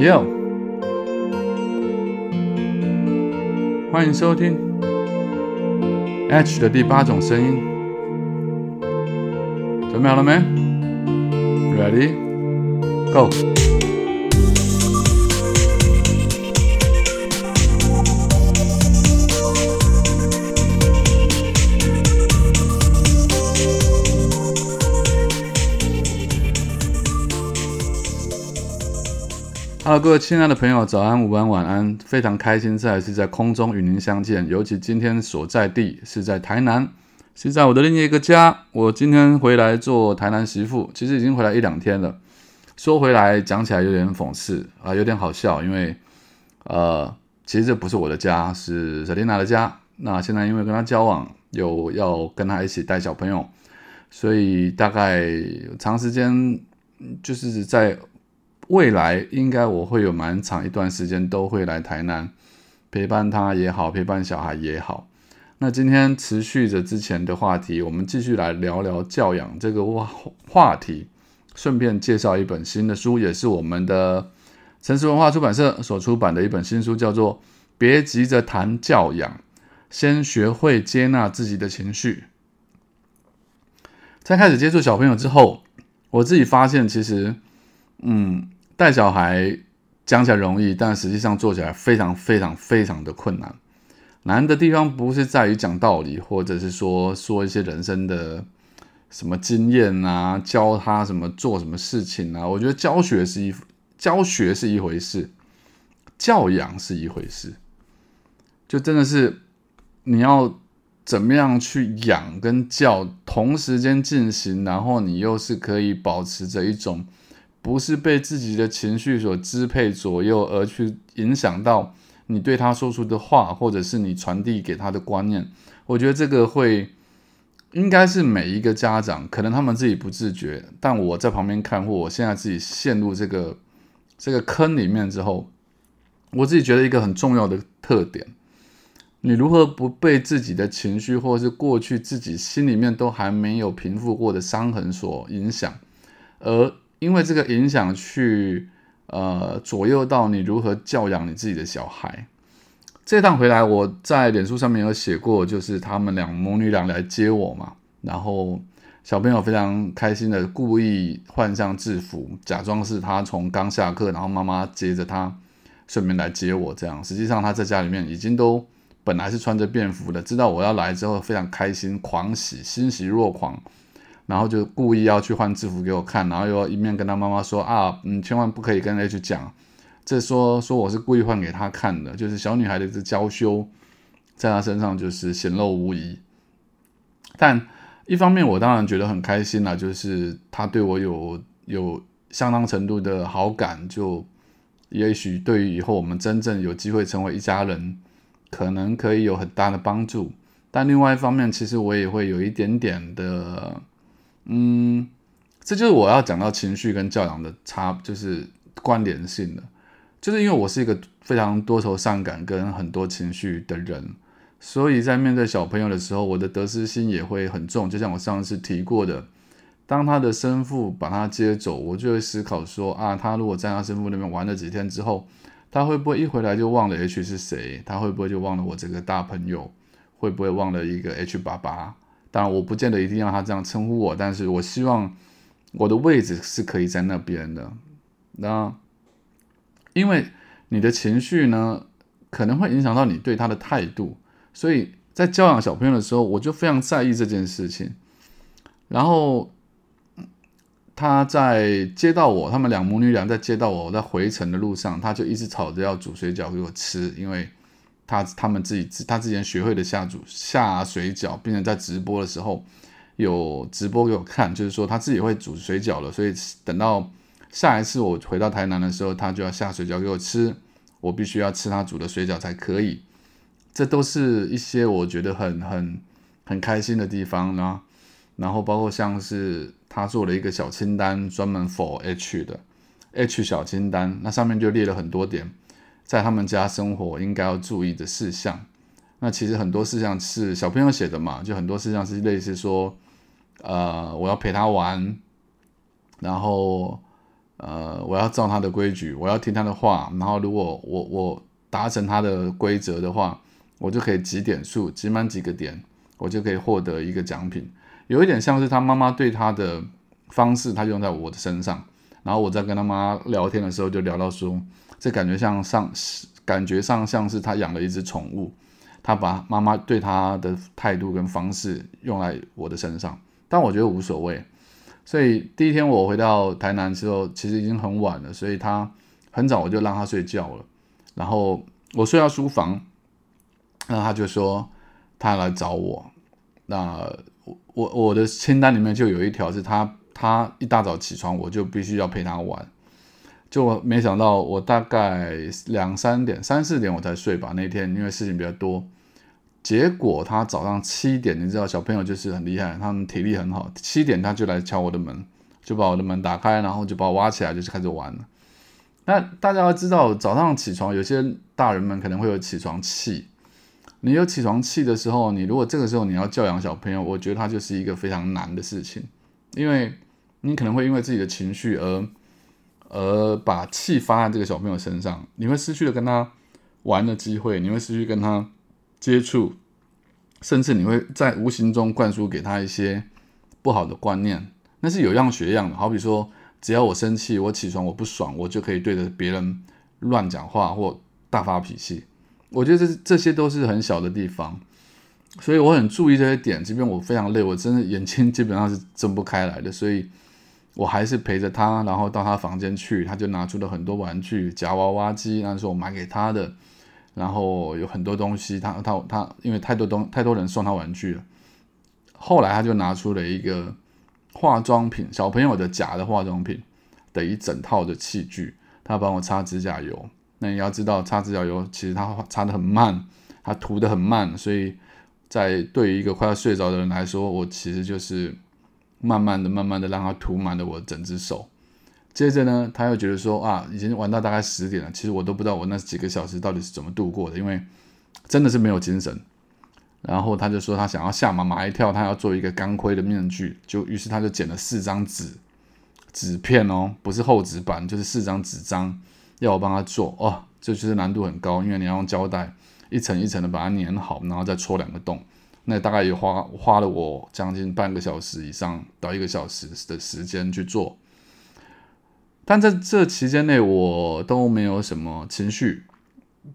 Yo，欢迎收听 H 的第八种声音，准备好了没？Ready，Go。好各位亲爱的朋友，早安、午安、晚安！非常开心再次在空中与您相见。尤其今天所在地是在台南，是在我的另一个家。我今天回来做台南媳妇，其实已经回来一两天了。说回来讲起来有点讽刺啊，有点好笑，因为呃，其实这不是我的家，是 i 琳娜的家。那现在因为跟她交往，有要跟她一起带小朋友，所以大概长时间就是在。未来应该我会有蛮长一段时间都会来台南陪伴他也好，陪伴小孩也好。那今天持续着之前的话题，我们继续来聊聊教养这个话话题，顺便介绍一本新的书，也是我们的城市文化出版社所出版的一本新书，叫做《别急着谈教养，先学会接纳自己的情绪》。在开始接触小朋友之后，我自己发现，其实，嗯。带小孩讲起来容易，但实际上做起来非常非常非常的困难。难的地方不是在于讲道理，或者是说说一些人生的什么经验啊，教他什么做什么事情啊。我觉得教学是一教学是一回事，教养是一回事。就真的是你要怎么样去养跟教同时间进行，然后你又是可以保持着一种。不是被自己的情绪所支配左右，而去影响到你对他说出的话，或者是你传递给他的观念。我觉得这个会应该是每一个家长，可能他们自己不自觉，但我在旁边看，或我现在自己陷入这个这个坑里面之后，我自己觉得一个很重要的特点：你如何不被自己的情绪，或者是过去自己心里面都还没有平复过的伤痕所影响，而因为这个影响去呃左右到你如何教养你自己的小孩。这趟回来，我在脸书上面有写过，就是他们两母女俩来接我嘛，然后小朋友非常开心的故意换上制服，假装是他从刚下课，然后妈妈接着他顺便来接我，这样实际上他在家里面已经都本来是穿着便服的，知道我要来之后非常开心，狂喜，欣喜若狂。然后就故意要去换制服给我看，然后又一面跟他妈妈说啊，嗯，千万不可以跟 H 讲，这说说我是故意换给他看的，就是小女孩的这娇羞，在他身上就是显露无遗。但一方面我当然觉得很开心啦，就是他对我有有相当程度的好感，就也许对于以后我们真正有机会成为一家人，可能可以有很大的帮助。但另外一方面，其实我也会有一点点的。嗯，这就是我要讲到情绪跟教养的差，就是关联性的。就是因为我是一个非常多愁善感跟很多情绪的人，所以在面对小朋友的时候，我的得失心也会很重。就像我上次提过的，当他的生父把他接走，我就会思考说啊，他如果在他生父那边玩了几天之后，他会不会一回来就忘了 H 是谁？他会不会就忘了我这个大朋友？会不会忘了一个 H 爸爸？当然，我不见得一定要他这样称呼我，但是我希望我的位置是可以在那边的。那因为你的情绪呢，可能会影响到你对他的态度，所以在教养小朋友的时候，我就非常在意这件事情。然后他在接到我，他们两母女俩在接到我在回程的路上，他就一直吵着要煮水饺给我吃，因为。他他们自己他之前学会的下煮下水饺，并且在直播的时候有直播给我看，就是说他自己会煮水饺了。所以等到下一次我回到台南的时候，他就要下水饺给我吃，我必须要吃他煮的水饺才可以。这都是一些我觉得很很很开心的地方呢。然后包括像是他做了一个小清单，专门 for H 的 H 小清单，那上面就列了很多点。在他们家生活应该要注意的事项，那其实很多事项是小朋友写的嘛，就很多事项是类似说，呃，我要陪他玩，然后呃，我要照他的规矩，我要听他的话，然后如果我我达成他的规则的话，我就可以几点数，集满几个点，我就可以获得一个奖品。有一点像是他妈妈对他的方式，他用在我的身上。然后我在跟他妈聊天的时候，就聊到说，这感觉像上，感觉上像是他养了一只宠物，他把妈妈对他的态度跟方式用来我的身上，但我觉得无所谓。所以第一天我回到台南之后，其实已经很晚了，所以他很早我就让他睡觉了。然后我睡到书房，那他就说他来找我。那我我我的清单里面就有一条是他。他一大早起床，我就必须要陪他玩。就我没想到，我大概两三点、三四点我才睡吧。那天因为事情比较多，结果他早上七点，你知道小朋友就是很厉害，他们体力很好。七点他就来敲我的门，就把我的门打开，然后就把我挖起来，就是开始玩了。那大家要知道，早上起床，有些大人们可能会有起床气。你有起床气的时候，你如果这个时候你要教养小朋友，我觉得他就是一个非常难的事情，因为。你可能会因为自己的情绪而而把气发在这个小朋友身上，你会失去了跟他玩的机会，你会失去跟他接触，甚至你会在无形中灌输给他一些不好的观念。那是有样学样的，好比说，只要我生气，我起床我不爽，我就可以对着别人乱讲话或大发脾气。我觉得这这些都是很小的地方，所以我很注意这些点。即便我非常累，我真的眼睛基本上是睁不开来的，所以。我还是陪着他，然后到他房间去，他就拿出了很多玩具，夹娃娃机，那是我买给他的。然后有很多东西，他他他，因为太多东太多人送他玩具了。后来他就拿出了一个化妆品，小朋友的假的化妆品的一整套的器具，他帮我擦指甲油。那你要知道，擦指甲油其实他擦的很慢，他涂的很慢，所以在对于一个快要睡着的人来说，我其实就是。慢慢的、慢慢的让他涂满了我整只手。接着呢，他又觉得说啊，已经玩到大概十点了，其实我都不知道我那几个小时到底是怎么度过的，因为真的是没有精神。然后他就说他想要吓妈妈一跳，他要做一个钢盔的面具，就于是他就剪了四张纸纸片哦，不是厚纸板，就是四张纸张，要我帮他做哦，这就是难度很高，因为你要用胶带一层一层的把它粘好，然后再戳两个洞。那大概也花花了我将近半个小时以上到一个小时的时间去做，但在这期间内我都没有什么情绪。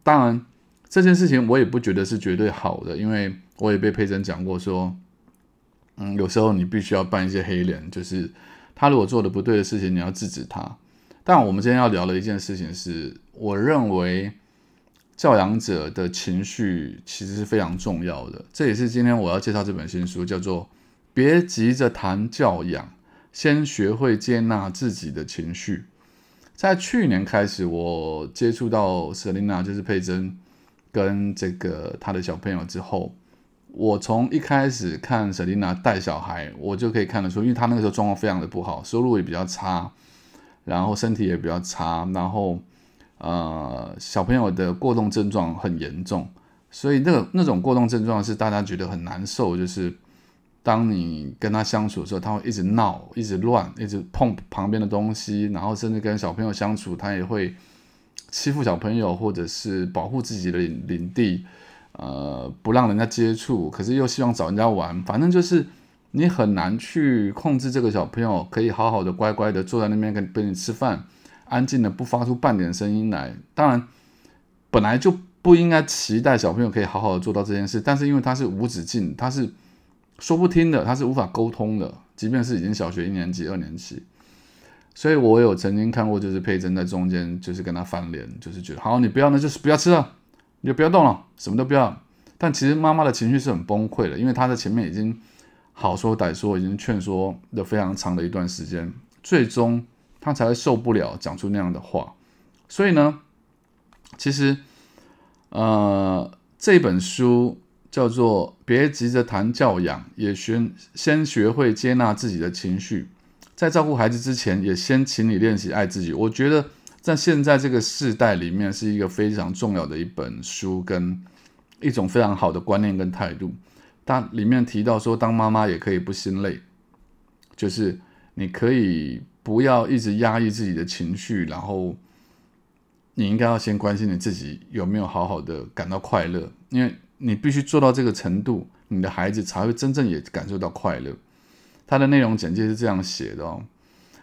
当然，这件事情我也不觉得是绝对好的，因为我也被佩珍讲过说，嗯，有时候你必须要扮一些黑脸，就是他如果做的不对的事情，你要制止他。但我们今天要聊的一件事情是，我认为。教养者的情绪其实是非常重要的，这也是今天我要介绍这本新书，叫做《别急着谈教养，先学会接纳自己的情绪》。在去年开始，我接触到 Selina，就是佩珍跟这个他的小朋友之后，我从一开始看 Selina 带小孩，我就可以看得出，因为他那个时候状况非常的不好，收入也比较差，然后身体也比较差，然后。呃，小朋友的过动症状很严重，所以那那种过动症状是大家觉得很难受，就是当你跟他相处的时候，他会一直闹、一直乱、一直碰旁边的东西，然后甚至跟小朋友相处，他也会欺负小朋友，或者是保护自己的领领地，呃，不让人家接触，可是又希望找人家玩，反正就是你很难去控制这个小朋友，可以好好的乖乖的坐在那边跟跟你吃饭。安静的不发出半点声音来，当然本来就不应该期待小朋友可以好好的做到这件事，但是因为他是无止境，他是说不听的，他是无法沟通的，即便是已经小学一年级、二年级，所以我有曾经看过，就是佩珍在中间就是跟他翻脸，就是觉得好，你不要，那就是不要吃了，你就不要动了，什么都不要。但其实妈妈的情绪是很崩溃的，因为她在前面已经好说歹说，已经劝说了非常长的一段时间，最终。他才会受不了讲出那样的话，所以呢，其实，呃，这本书叫做《别急着谈教养，也学先学会接纳自己的情绪，在照顾孩子之前，也先请你练习爱自己》。我觉得在现在这个时代里面，是一个非常重要的一本书，跟一种非常好的观念跟态度。它里面提到说，当妈妈也可以不心累，就是你可以。不要一直压抑自己的情绪，然后你应该要先关心你自己有没有好好的感到快乐，因为你必须做到这个程度，你的孩子才会真正也感受到快乐。他的内容简介是这样写的哦，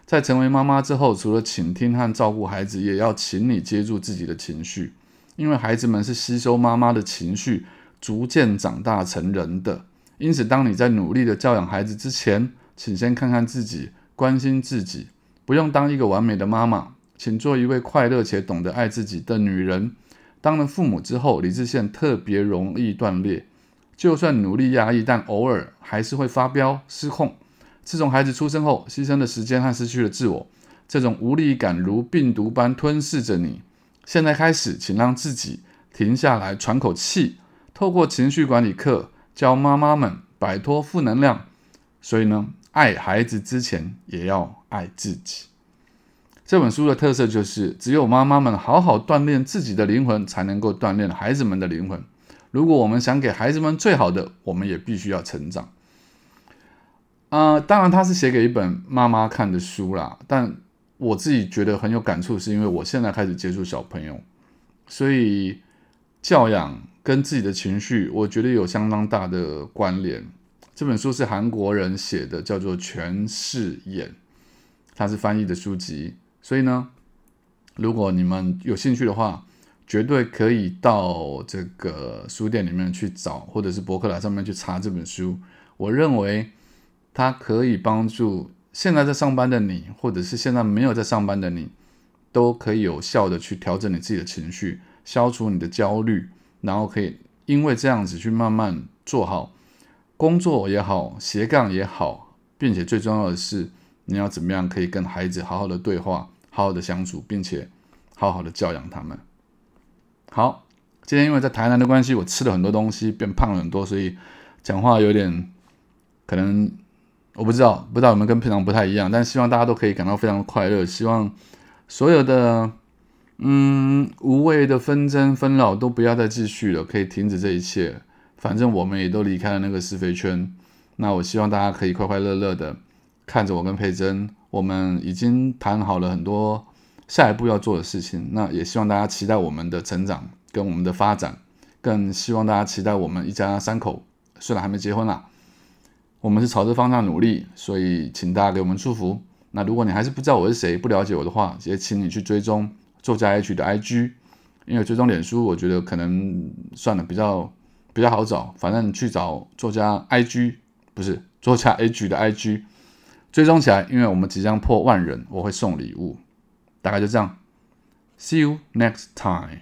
在成为妈妈之后，除了倾听和照顾孩子，也要请你接住自己的情绪，因为孩子们是吸收妈妈的情绪，逐渐长大成人的。因此，当你在努力的教养孩子之前，请先看看自己，关心自己。不用当一个完美的妈妈，请做一位快乐且懂得爱自己的女人。当了父母之后，理智线特别容易断裂，就算努力压抑，但偶尔还是会发飙失控。自从孩子出生后，牺牲的时间和失去了自我，这种无力感如病毒般吞噬着你。现在开始，请让自己停下来喘口气，透过情绪管理课教妈妈们摆脱负能量。所以呢，爱孩子之前也要。爱自己这本书的特色就是，只有妈妈们好好锻炼自己的灵魂，才能够锻炼孩子们的灵魂。如果我们想给孩子们最好的，我们也必须要成长。啊，当然，他是写给一本妈妈看的书啦。但我自己觉得很有感触，是因为我现在开始接触小朋友，所以教养跟自己的情绪，我觉得有相当大的关联。这本书是韩国人写的，叫做《全视眼》。它是翻译的书籍，所以呢，如果你们有兴趣的话，绝对可以到这个书店里面去找，或者是博客来上面去查这本书。我认为它可以帮助现在在上班的你，或者是现在没有在上班的你，都可以有效的去调整你自己的情绪，消除你的焦虑，然后可以因为这样子去慢慢做好工作也好，斜杠也好，并且最重要的是。你要怎么样可以跟孩子好好的对话，好好的相处，并且好好的教养他们？好，今天因为在台南的关系，我吃了很多东西，变胖了很多，所以讲话有点可能我不知道，不知道有没有跟平常不太一样。但希望大家都可以感到非常快乐，希望所有的嗯无谓的纷争纷扰都不要再继续了，可以停止这一切。反正我们也都离开了那个是非圈，那我希望大家可以快快乐乐的。看着我跟佩珍，我们已经谈好了很多下一步要做的事情。那也希望大家期待我们的成长跟我们的发展，更希望大家期待我们一家三口虽然还没结婚啦，我们是朝这方向努力。所以请大家给我们祝福。那如果你还是不知道我是谁，不了解我的话，也请你去追踪作家 H 的 IG，因为追踪脸书，我觉得可能算了，比较比较好找。反正去找作家 IG，不是作家 H 的 IG。追踪起来，因为我们即将破万人，我会送礼物，大概就这样。See you next time.